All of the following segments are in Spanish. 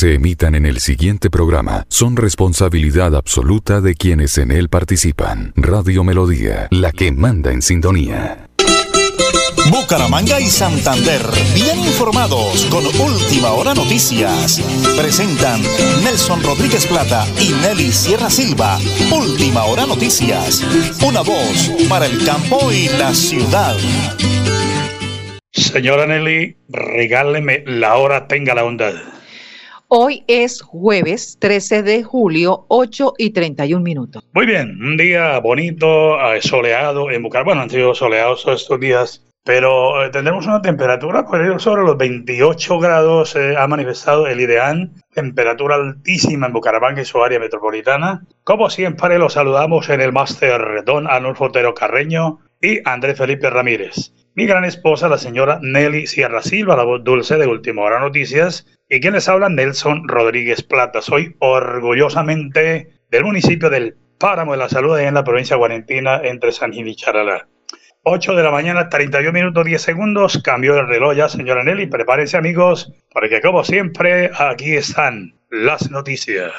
se emitan en el siguiente programa son responsabilidad absoluta de quienes en él participan. Radio Melodía, la que manda en sintonía. Bucaramanga y Santander, bien informados con Última Hora Noticias. Presentan Nelson Rodríguez Plata y Nelly Sierra Silva. Última Hora Noticias. Una voz para el campo y la ciudad. Señora Nelly, regáleme la hora, tenga la bondad. Hoy es jueves 13 de julio, 8 y 31 minutos. Muy bien, un día bonito, eh, soleado en Bucaramanga. Bueno, han sido soleados estos días, pero eh, tendremos una temperatura por sobre los 28 grados. Eh, ha manifestado el IDEAN, temperatura altísima en Bucaramanga y su área metropolitana. Como siempre, los saludamos en el máster Don Anulfo Otero Carreño y Andrés Felipe Ramírez mi gran esposa, la señora Nelly Sierra Silva, la voz dulce de Última Hora Noticias, y quien les habla, Nelson Rodríguez Plata. Soy orgullosamente del municipio del Páramo de la Salud, en la provincia guarentina, entre San Gil y Charalá. 8 de la mañana, 31 minutos 10 segundos. Cambio el reloj ya, señora Nelly. Prepárense, amigos, porque como siempre, aquí están las noticias.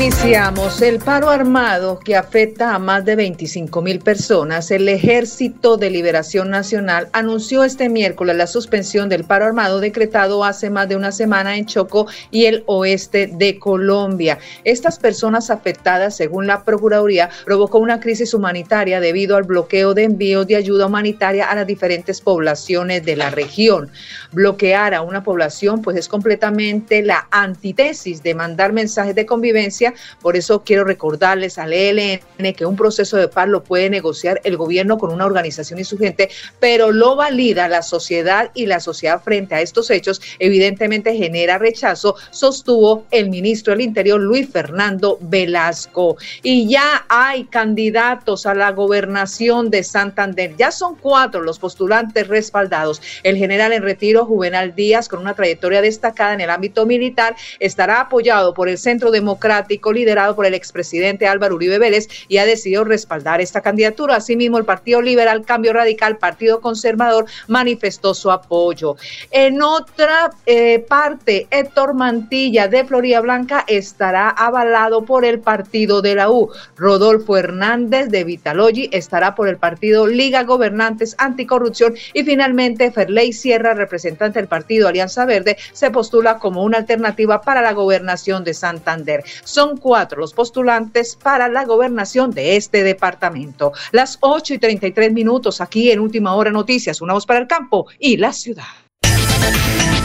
Iniciamos el paro armado que afecta a más de 25 mil personas. El Ejército de Liberación Nacional anunció este miércoles la suspensión del paro armado decretado hace más de una semana en Choco y el oeste de Colombia. Estas personas afectadas, según la Procuraduría, provocó una crisis humanitaria debido al bloqueo de envíos de ayuda humanitaria a las diferentes poblaciones de la región. Bloquear a una población pues es completamente la antítesis de mandar mensajes de convivencia por eso quiero recordarles al ELN que un proceso de paz lo puede negociar el gobierno con una organización y su gente, pero lo valida la sociedad y la sociedad frente a estos hechos evidentemente genera rechazo, sostuvo el ministro del Interior Luis Fernando Velasco. Y ya hay candidatos a la gobernación de Santander. Ya son cuatro los postulantes respaldados. El general en retiro, Juvenal Díaz, con una trayectoria destacada en el ámbito militar, estará apoyado por el Centro Democrático liderado por el expresidente Álvaro Uribe Vélez y ha decidido respaldar esta candidatura. Asimismo, el Partido Liberal Cambio Radical, Partido Conservador, manifestó su apoyo. En otra eh, parte, Héctor Mantilla de Florida Blanca estará avalado por el partido de la U. Rodolfo Hernández de Vitalogi estará por el partido Liga Gobernantes Anticorrupción y finalmente Ferley Sierra, representante del partido Alianza Verde, se postula como una alternativa para la gobernación de Santander. Son cuatro los postulantes para la gobernación de este departamento. Las 8 y 33 minutos aquí en Última Hora Noticias, una voz para el campo y la ciudad.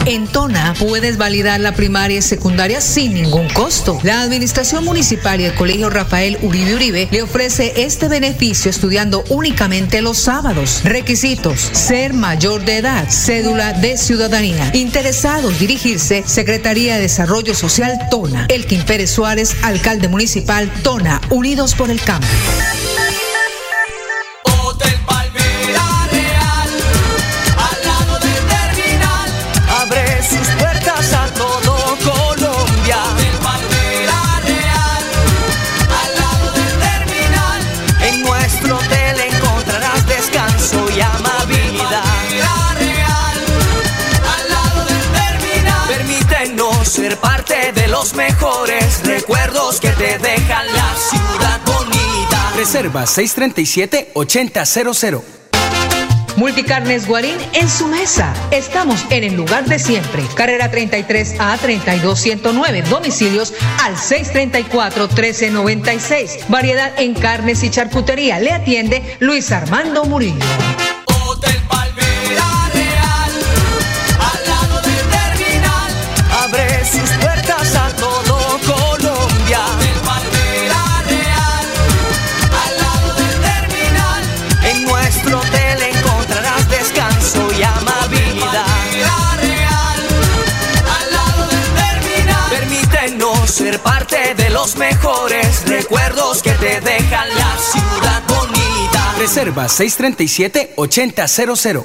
En Tona puedes validar la primaria y secundaria sin ningún costo. La Administración Municipal y el Colegio Rafael Uribe Uribe le ofrece este beneficio estudiando únicamente los sábados. Requisitos: ser mayor de edad, cédula de ciudadanía. Interesados dirigirse Secretaría de Desarrollo Social Tona. Elkin Pérez Suárez, alcalde municipal Tona, Unidos por el Cambio. Mejores recuerdos que te dejan la ciudad bonita. Reserva 637-8000. Multicarnes Guarín en su mesa. Estamos en el lugar de siempre. Carrera 33 a 32109. Domicilios al 634 1396. Variedad en carnes y charcutería. Le atiende Luis Armando Murillo. De los mejores recuerdos que te dejan la ciudad bonita. Reserva 637-8000.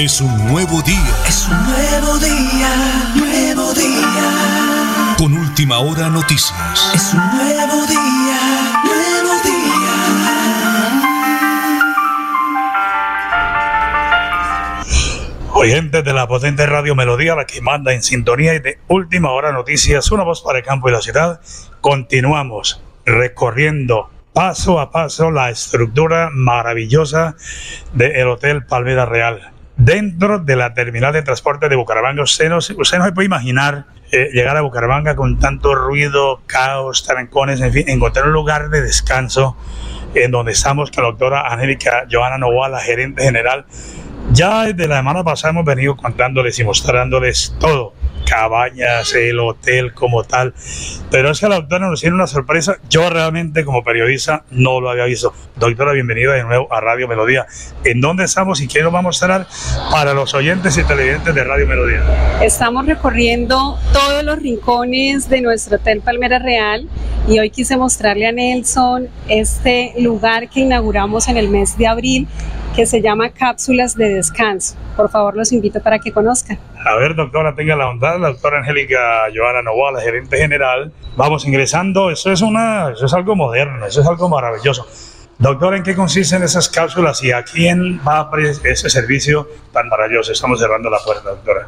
Es un nuevo día. Es un nuevo día, nuevo día. Con última hora noticias. Es un nuevo día, nuevo día. Oyentes de la potente radio Melodía, la que manda en sintonía y de última hora noticias, una voz para el campo y la ciudad. Continuamos recorriendo paso a paso la estructura maravillosa del Hotel Palmera Real dentro de la terminal de transporte de Bucaramanga. Usted no, usted no se puede imaginar eh, llegar a Bucaramanga con tanto ruido, caos, trancones, en fin, encontrar un lugar de descanso en donde estamos con la doctora Angélica Joana Novoa, la gerente general. Ya desde la semana pasada hemos venido contándoles y mostrándoles todo cabañas, el hotel como tal. Pero es que la doctora nos tiene una sorpresa. Yo realmente como periodista no lo había visto. Doctora, bienvenida de nuevo a Radio Melodía. ¿En dónde estamos y qué nos va a mostrar para los oyentes y televidentes de Radio Melodía? Estamos recorriendo todos los rincones de nuestro Hotel Palmera Real y hoy quise mostrarle a Nelson este lugar que inauguramos en el mes de abril que se llama Cápsulas de Descanso. Por favor, los invito para que conozcan. A ver, doctora, tenga la bondad, la doctora Angélica Joana Novoa, la gerente general. Vamos ingresando, eso es, una, eso es algo moderno, eso es algo maravilloso. Doctora, ¿en qué consisten esas cápsulas y a quién va a ese servicio tan maravilloso? Estamos cerrando la puerta, doctora.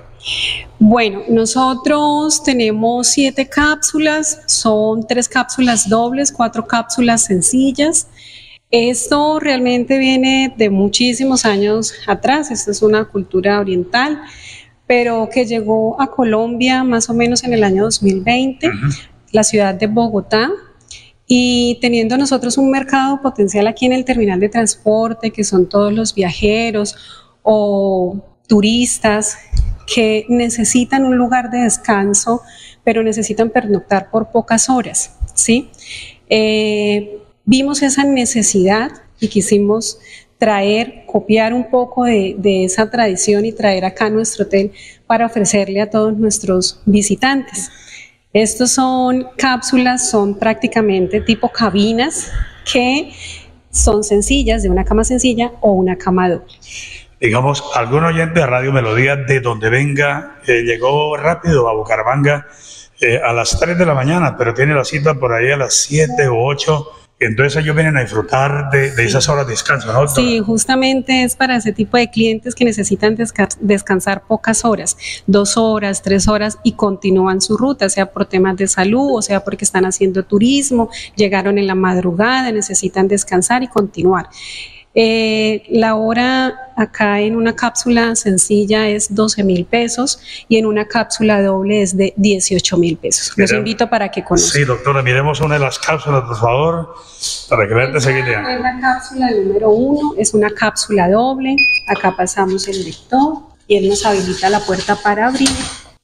Bueno, nosotros tenemos siete cápsulas, son tres cápsulas dobles, cuatro cápsulas sencillas. Esto realmente viene de muchísimos años atrás, esta es una cultura oriental, pero que llegó a Colombia más o menos en el año 2020, la ciudad de Bogotá, y teniendo nosotros un mercado potencial aquí en el terminal de transporte, que son todos los viajeros o turistas que necesitan un lugar de descanso, pero necesitan pernoctar por pocas horas, ¿sí? Eh, vimos esa necesidad y quisimos traer, copiar un poco de, esa tradición y traer acá nuestro hotel para ofrecerle a todos nuestros visitantes. Estos son cápsulas, son prácticamente tipo cabinas que son sencillas, de una cama sencilla o una cama doble. Digamos, algún oyente de Radio Melodía de donde venga, eh, llegó rápido a Bucaramanga eh, a las 3 de la mañana, pero tiene la cita por ahí a las 7 o 8 entonces ellos vienen a disfrutar de, esas horas de descanso, ¿no? Sí, justamente es para ese tipo de clientes que necesitan descansar pocas horas, dos horas, tres horas y continúan su ruta, sea por temas de salud o sea porque están haciendo turismo, llegaron en la madrugada, necesitan descansar y continuar. Eh, la hora acá en una cápsula sencilla es 12 mil pesos y en una cápsula doble es de 18 mil pesos. Los invito para que conozcan. Sí, doctora, miremos una de las cápsulas, por favor, para que vean de seguida. Es la cápsula número uno, es una cápsula doble. Acá pasamos el lector y él nos habilita la puerta para abrir.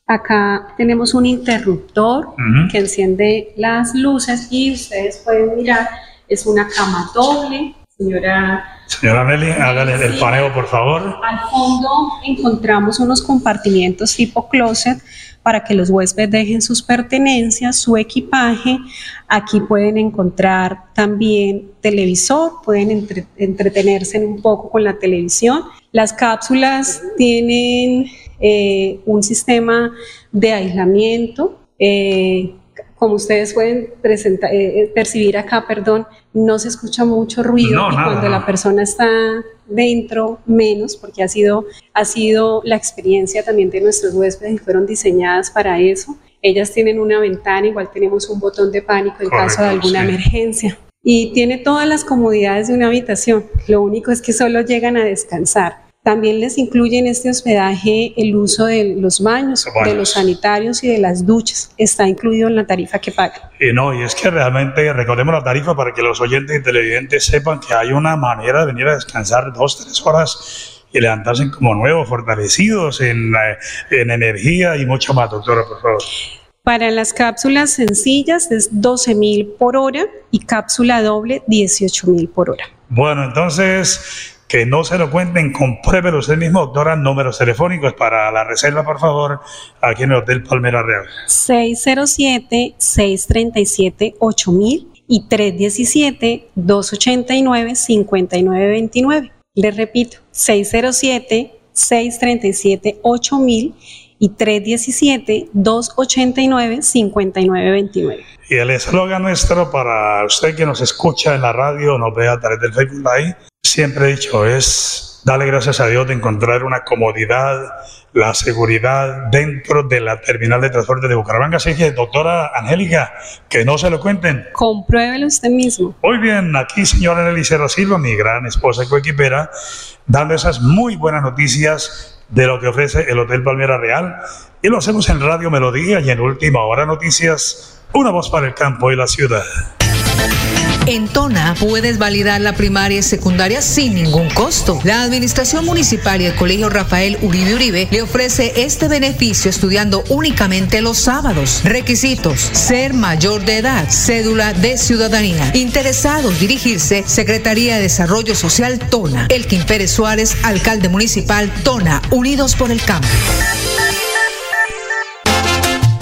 Acá tenemos un interruptor que enciende las luces y ustedes pueden mirar, es una cama doble Señora. Señora Nelly, hágale el paneo, por favor. Al fondo encontramos unos compartimientos tipo closet para que los huéspedes dejen sus pertenencias, su equipaje. Aquí pueden encontrar también televisor, pueden entretenerse un poco con la televisión. Las cápsulas tienen eh, un sistema de aislamiento. Eh, como ustedes pueden presentar, eh, eh, percibir acá, perdón, no se escucha mucho ruido y cuando la persona está dentro menos, porque ha sido, ha sido la experiencia también de nuestros huéspedes y fueron diseñadas para eso. Ellas tienen una ventana, igual tenemos un botón de pánico en caso de alguna emergencia. Y tiene todas las comodidades de una habitación. Lo único es que solo llegan a descansar también les incluye en este hospedaje el uso de los baños, de los sanitarios y de las duchas. Está incluido en la tarifa que pagan. Y no, y es que realmente recordemos la tarifa para que los oyentes y televidentes sepan que hay una manera de venir a descansar dos, tres horas y levantarse como nuevos, fortalecidos en, en energía y mucho más, doctora, por favor. Para las cápsulas sencillas es 12.000 por hora y cápsula doble 18.000 por hora. Bueno, entonces que no se lo cuenten, compruébelo usted mismo, doctora, números telefónicos para la reserva, por favor, aquí en el Hotel Palmera Real. 607-637-8000 y 317-289-5929. Les repito, 607-637-8000 y 317-289-5929. Y el eslogan nuestro para usted que nos escucha en la radio, nos ve a través del Facebook Live, siempre he dicho, es darle gracias a Dios de encontrar una comodidad, la seguridad dentro de la terminal de transporte de Bucaramanga. Así que, doctora Angélica, que no se lo cuenten. Compruébelo usted mismo. Muy bien, aquí señora Nelly Silva, mi gran esposa y coequipera, dando esas muy buenas noticias de lo que ofrece el Hotel Palmera Real. Y lo hacemos en Radio Melodía y en Última Hora Noticias, una voz para el campo y la ciudad. En Tona puedes validar la primaria y secundaria sin ningún costo. La Administración Municipal y el Colegio Rafael Uribe Uribe le ofrece este beneficio estudiando únicamente los sábados. Requisitos: ser mayor de edad, cédula de ciudadanía. Interesados dirigirse Secretaría de Desarrollo Social Tona. Elkin Pérez Suárez, alcalde municipal Tona, Unidos por el Cambio.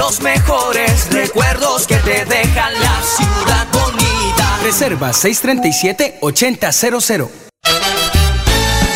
Los mejores recuerdos que te dejan la ciudad bonita. Reserva 637-8000.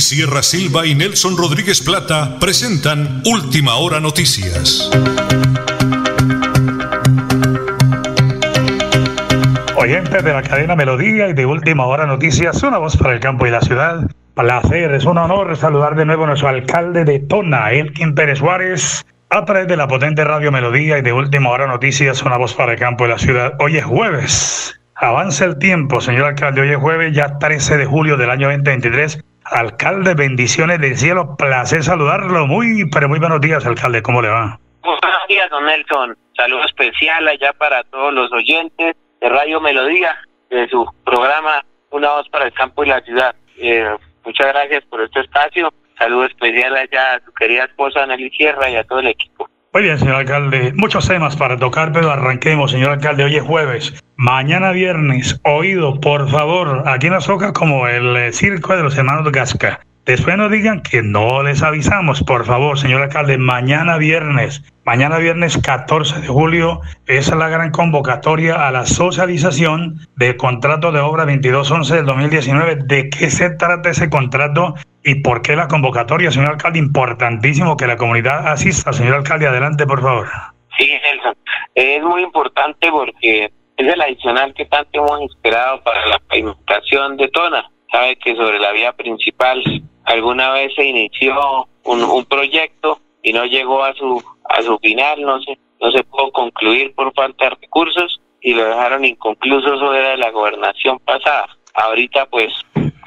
Sierra Silva y Nelson Rodríguez Plata presentan Última Hora Noticias. Oyentes de la cadena Melodía y de Última Hora Noticias, una voz para el campo y la ciudad. Placer, es un honor saludar de nuevo a nuestro alcalde de Tona, Elkin Pérez Suárez, a través de la potente radio Melodía y de Última Hora Noticias, una voz para el campo y la ciudad. Hoy es jueves. Avanza el tiempo, señor alcalde. Hoy es jueves, ya 13 de julio del año 2023. Alcalde, bendiciones del cielo. Placer saludarlo. Muy, pero muy buenos días, alcalde. ¿Cómo le va? Buenos días, don Nelson. Saludo especial allá para todos los oyentes de Radio Melodía, de su programa Una voz para el campo y la ciudad. Eh, muchas gracias por este espacio. Saludo especial allá a su querida esposa Nelly Sierra y a todo el equipo. Muy bien, señor alcalde. Muchos temas para tocar, pero arranquemos, señor alcalde. Hoy es jueves. Mañana viernes, oído, por favor, aquí nos toca como el eh, circo de los hermanos Gasca. Después no digan que no les avisamos, por favor, señor alcalde, mañana viernes, mañana viernes 14 de julio, es la gran convocatoria a la socialización del contrato de obra 2211 del 2019. ¿De qué se trata ese contrato y por qué la convocatoria, señor alcalde? Importantísimo que la comunidad asista. Señor alcalde, adelante, por favor. Sí, Nelson. Es muy importante porque es el adicional que tanto hemos esperado para la pavimentación de Tona. Sabe que sobre la vía principal alguna vez se inició un, un proyecto y no llegó a su a su final, no se no se pudo concluir por falta de recursos y lo dejaron inconcluso eso era de la gobernación pasada. Ahorita pues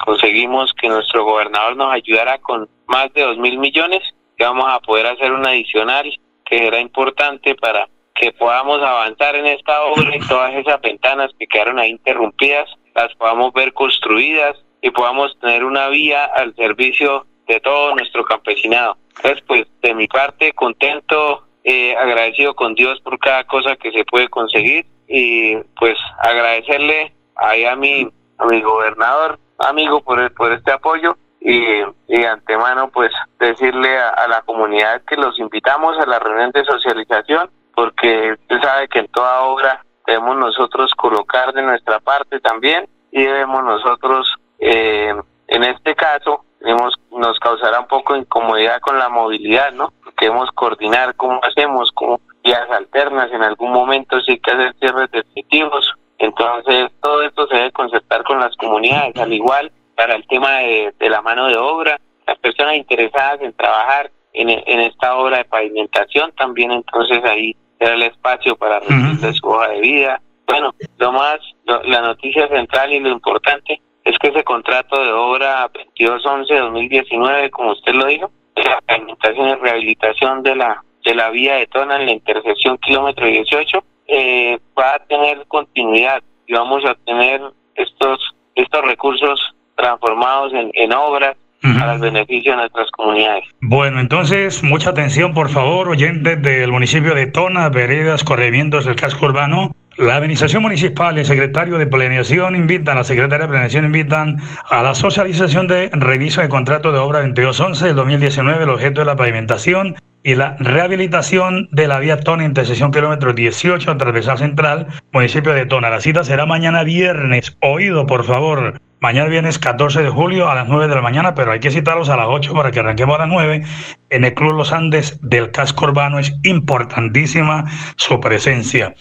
conseguimos que nuestro gobernador nos ayudara con más de dos mil millones que vamos a poder hacer un adicional que será importante para que podamos avanzar en esta obra y todas esas ventanas que quedaron ahí interrumpidas las podamos ver construidas y podamos tener una vía al servicio de todo nuestro campesinado. Entonces, pues de mi parte, contento, eh, agradecido con Dios por cada cosa que se puede conseguir y pues agradecerle ahí a mi a mi gobernador, amigo, por, por este apoyo y, de antemano pues decirle a, la comunidad que los invitamos a la reunión de socialización porque usted sabe que en toda obra debemos nosotros colocar de nuestra parte también y debemos nosotros eh, en este caso hemos, nos causará un poco incomodidad con la movilidad, ¿no? Queremos coordinar cómo hacemos, cómo vías alternas, en algún momento sí que hacer cierres definitivos. Entonces, todo esto se debe concertar con las comunidades, al igual para el tema de, la mano de obra, las personas interesadas en trabajar en, en esta obra de pavimentación, también entonces ahí será el espacio para recibir su hoja de vida. Bueno, lo más, la noticia central y lo importante es que ese contrato de obra 2211-2019, como usted lo dijo, la pavimentación y rehabilitación de la de la vía de Tona en la intersección kilómetro 18 eh, va a tener continuidad y vamos a tener estos estos recursos transformados en, en obras para el beneficio de nuestras comunidades. Bueno, entonces, mucha atención, por favor, oyentes del municipio de Tona, veredas, corregimientos del casco urbano. La Administración Municipal y el Secretario de Planeación invitan, la Secretaria de Planeación invitan a la socialización de reviso de contrato de obra 2211 del 2019, el objeto de la pavimentación y la rehabilitación de la vía Tona, intersección kilómetro 18, transversal central, municipio de Tona. La cita será mañana viernes. Oído, por favor. Mañana viernes 14 de julio a las 9 de la mañana, pero hay que citarlos a las 8 para que arranquemos a las 9 en el Club Los Andes del Casco Urbano. Es importantísima su presencia.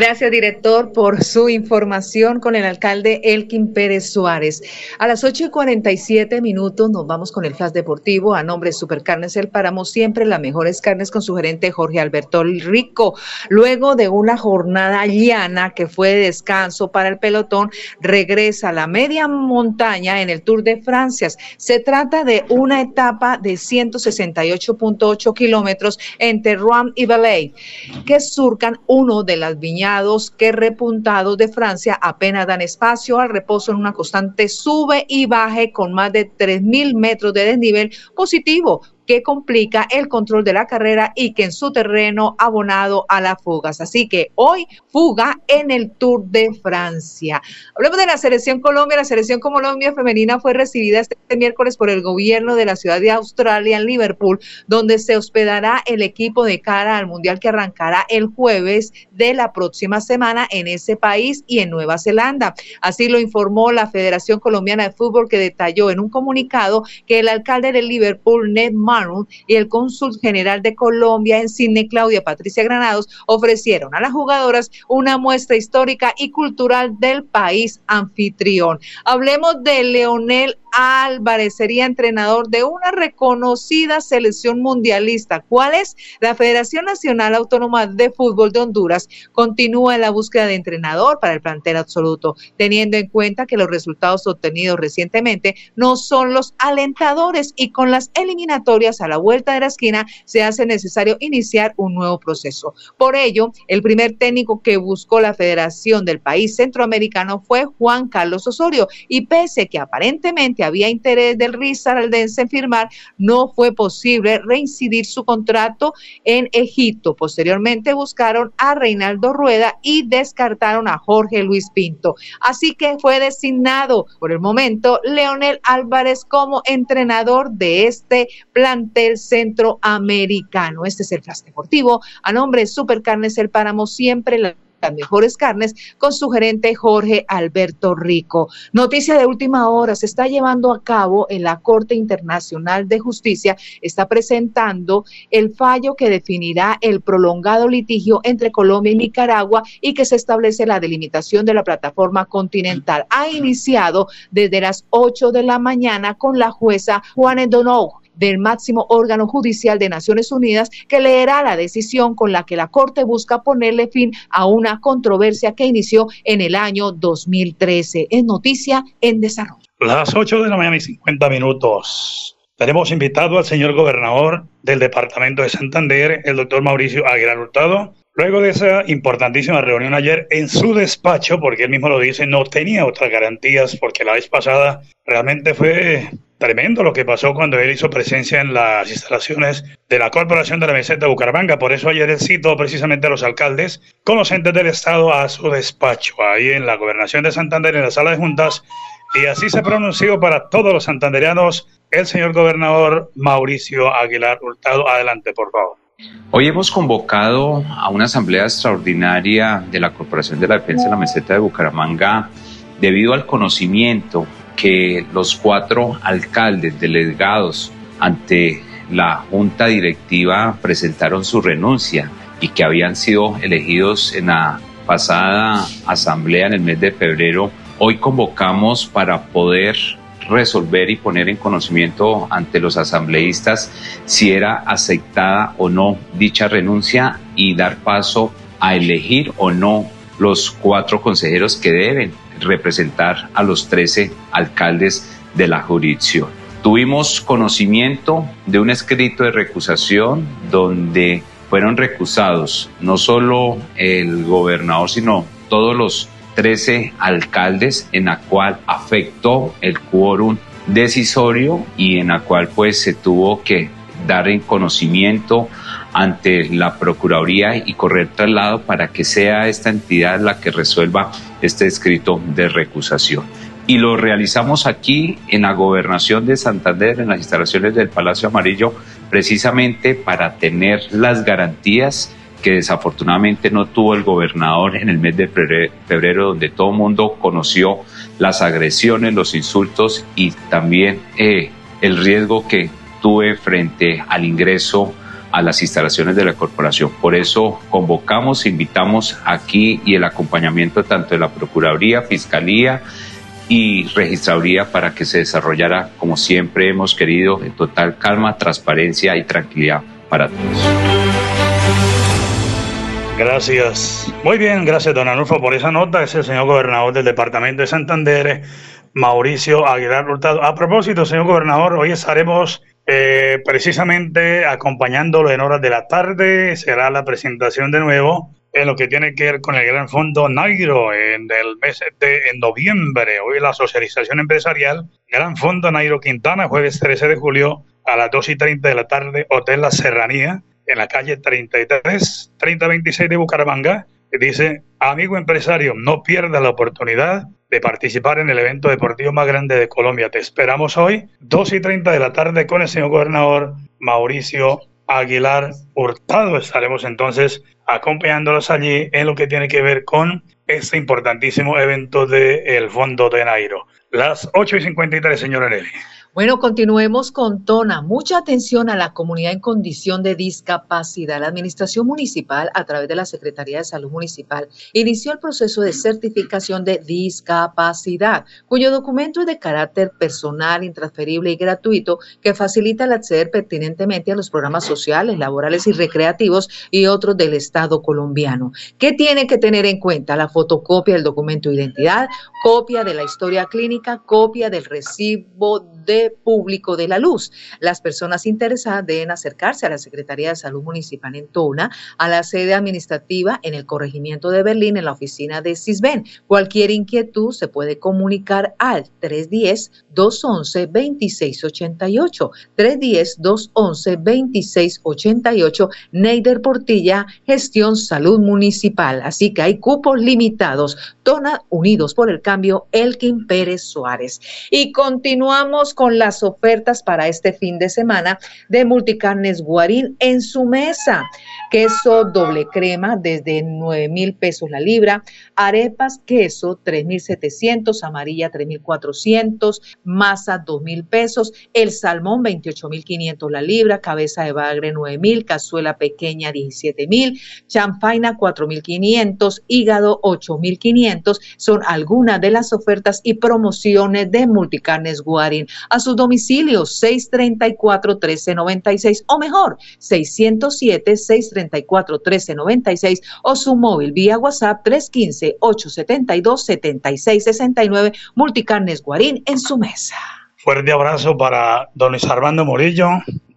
Gracias, director, por su información con el alcalde Elkin Pérez Suárez. A las 8 y 47 minutos nos vamos con el flash deportivo. A nombre de Supercarnes El Páramo, siempre las mejores carnes con su gerente Jorge Alberto Rico. Luego de una jornada llana que fue de descanso para el pelotón, regresa a la media montaña en el Tour de Francia. Se trata de una etapa de 168.8 kilómetros entre Rouen y Valais, que surcan uno de las que repuntados de Francia apenas dan espacio al reposo en una constante sube y baje con más de 3.000 metros de desnivel positivo, que complica el control de la carrera y que en su terreno abonado a las fugas. Así que hoy fuga en el Tour de Francia. Hablemos de la selección Colombia. La selección Colombia femenina fue recibida este miércoles por el gobierno de la ciudad de Australia en Liverpool, donde se hospedará el equipo de cara al Mundial que arrancará el jueves de la próxima semana en ese país y en Nueva Zelanda. Así lo informó la Federación Colombiana de Fútbol que detalló en un comunicado que el alcalde de Liverpool, Ned y el cónsul general de Colombia en Cine, Claudia Patricia Granados, ofrecieron a las jugadoras una muestra histórica y cultural del país anfitrión. Hablemos de Leonel Álvarez sería entrenador de una reconocida selección mundialista. ¿Cuál es? La Federación Nacional Autónoma de Fútbol de Honduras continúa en la búsqueda de entrenador para el plantel absoluto, teniendo en cuenta que los resultados obtenidos recientemente no son los alentadores y con las eliminatorias a la vuelta de la esquina se hace necesario iniciar un nuevo proceso. Por ello, el primer técnico que buscó la Federación del país centroamericano fue Juan Carlos Osorio y pese que aparentemente había interés del Risaraldense en firmar, no fue posible reincidir su contrato en Egipto. Posteriormente buscaron a Reinaldo Rueda y descartaron a Jorge Luis Pinto. Así que fue designado por el momento Leonel Álvarez como entrenador de este centroamericano. Este es el Flash Deportivo. A nombre de Supercarnes El Páramo, siempre la las mejores carnes con su gerente Jorge Alberto Rico. Noticia de última hora, se está llevando a cabo en la Corte Internacional de Justicia, está presentando el fallo que definirá el prolongado litigio entre Colombia y Nicaragua y que se establece la delimitación de la plataforma continental. Ha iniciado desde las 8 de la mañana con la jueza Juan Donou del máximo órgano judicial de Naciones Unidas que leerá la decisión con la que la Corte busca ponerle fin a una controversia que inició en el año 2013. Es noticia en desarrollo. Las 8 de la mañana y 50 minutos. Tenemos invitado al señor gobernador del departamento de Santander, el doctor Mauricio Aguilar Hurtado. Luego de esa importantísima reunión ayer en su despacho, porque él mismo lo dice, no tenía otras garantías, porque la vez pasada realmente fue tremendo lo que pasó cuando él hizo presencia en las instalaciones de la Corporación de la Meseta de Bucaramanga. Por eso ayer él citó precisamente a los alcaldes con los entes del Estado a su despacho, ahí en la Gobernación de Santander, en la sala de juntas, y así se pronunció para todos los santanderianos el señor gobernador Mauricio Aguilar Hurtado. Adelante, por favor. Hoy hemos convocado a una asamblea extraordinaria de la Corporación de la Defensa de la Meseta de Bucaramanga debido al conocimiento que los cuatro alcaldes delegados ante la junta directiva presentaron su renuncia y que habían sido elegidos en la pasada asamblea en el mes de febrero, hoy convocamos para poder resolver y poner en conocimiento ante los asambleístas si era aceptada o no dicha renuncia y dar paso a elegir o no los cuatro consejeros que deben representar a los 13 alcaldes de la jurisdicción. Tuvimos conocimiento de un escrito de recusación donde fueron recusados no solo el gobernador, sino todos los 13 alcaldes en la cual afectó el quórum decisorio y en la cual pues se tuvo que dar en conocimiento ante la Procuraduría y correr traslado para que sea esta entidad la que resuelva este escrito de recusación. Y lo realizamos aquí en la gobernación de Santander, en las instalaciones del Palacio Amarillo, precisamente para tener las garantías que desafortunadamente no tuvo el gobernador en el mes de febrero, donde todo el mundo conoció las agresiones, los insultos y también eh, el riesgo que tuve frente al ingreso a las instalaciones de la corporación. Por eso convocamos, invitamos aquí y el acompañamiento tanto de la Procuraduría, Fiscalía, y registraduría para que se desarrollara como siempre hemos querido en total calma, transparencia y tranquilidad para todos. Gracias. Muy bien, gracias don Anulfo por esa nota. Es el señor gobernador del departamento de Santander, Mauricio Aguilar Hurtado. A propósito, señor gobernador, hoy estaremos eh, precisamente acompañándolo en horas de la tarde. Será la presentación de nuevo en lo que tiene que ver con el Gran Fondo Nairo en el mes de en noviembre. Hoy la socialización empresarial Gran Fondo Nairo Quintana, jueves 13 de julio a las 2 y 30 de la tarde, Hotel La Serranía, en la calle 33, 3026 de Bucaramanga. Dice, amigo empresario, no pierda la oportunidad de participar en el evento deportivo más grande de Colombia. Te esperamos hoy, 2 y 30 de la tarde, con el señor gobernador Mauricio Aguilar Hurtado. Estaremos entonces acompañándolos allí en lo que tiene que ver con este importantísimo evento del Fondo de Nairo. Las 8 y 53, señora Nelly. Bueno, continuemos con Tona. Mucha atención a la comunidad en condición de discapacidad. La Administración Municipal, a través de la Secretaría de Salud Municipal, inició el proceso de certificación de discapacidad, cuyo documento es de carácter personal, intransferible y gratuito, que facilita el acceder pertinentemente a los programas sociales, laborales y recreativos y otros del Estado colombiano. ¿Qué tiene que tener en cuenta? La fotocopia del documento de identidad, copia de la historia clínica, copia del recibo de público de la luz. Las personas interesadas deben acercarse a la Secretaría de Salud Municipal en Tona, a la sede administrativa en el corregimiento de Berlín, en la oficina de CISBEN. Cualquier inquietud se puede comunicar al 310-211-2688. 310-211-2688. Neider Portilla, Gestión Salud Municipal. Así que hay cupos limitados. Tona Unidos por el Cambio, Elkin Pérez Suárez. Y continuamos con las ofertas para este fin de semana de Multicarnes Guarín en su mesa. Queso doble crema desde 9 mil pesos la libra, arepas queso 3.700, amarilla 3.400, masa 2 mil pesos, el salmón 28.500 la libra, cabeza de bagre 9 mil, cazuela pequeña 17 mil, champaina 4.500, hígado 8.500, son algunas de las ofertas y promociones de Multicarnes Guarín a sus domicilios 634-1396 o mejor 607-634-1396 o su móvil vía WhatsApp 315-872-7669 Multicarnes Guarín en su mesa. Fuerte abrazo para don Luis Armando Morillo,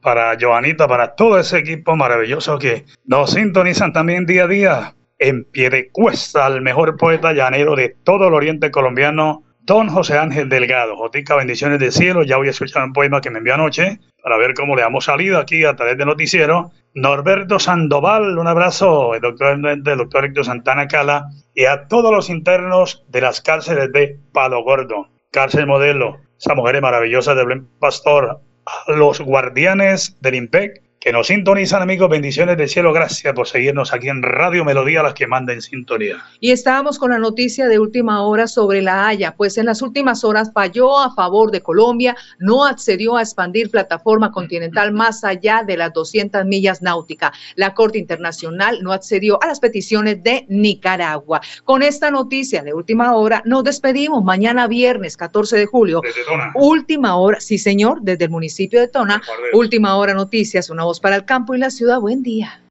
para Joanita, para todo ese equipo maravilloso que nos sintonizan también día a día en pie de cuesta al mejor poeta llanero de todo el oriente colombiano, Don José Ángel Delgado. Jotica, bendiciones del cielo. Ya voy a escuchar un poema que me envió anoche para ver cómo le hemos salido aquí a través de noticiero. Norberto Sandoval, un abrazo, el doctor, el doctor Héctor Santana Cala y a todos los internos de las cárceles de Palo Gordo, cárcel modelo, esa mujer maravillosa de Buen Pastor, los guardianes del IMPEC que nos sintonizan, amigos. Bendiciones del cielo. Gracias por seguirnos aquí en Radio Melodía, las que manda en sintonía. Y estábamos con la noticia de última hora sobre la Haya, pues en las últimas horas falló a favor de Colombia, no accedió a expandir plataforma continental más allá de las 200 millas náuticas. La Corte Internacional no accedió a las peticiones de Nicaragua. Con esta noticia de última hora, nos despedimos mañana viernes 14 de julio. Desde Tona. Última hora, sí señor, desde el municipio de Tona. Última hora noticias, una para el campo y la ciudad. Buen día.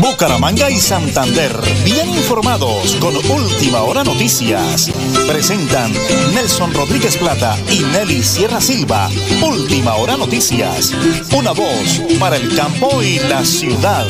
Bucaramanga y Santander, bien informados con Última Hora Noticias. Presentan Nelson Rodríguez Plata y Nelly Sierra Silva. Última Hora Noticias. Una voz para el campo y la ciudad.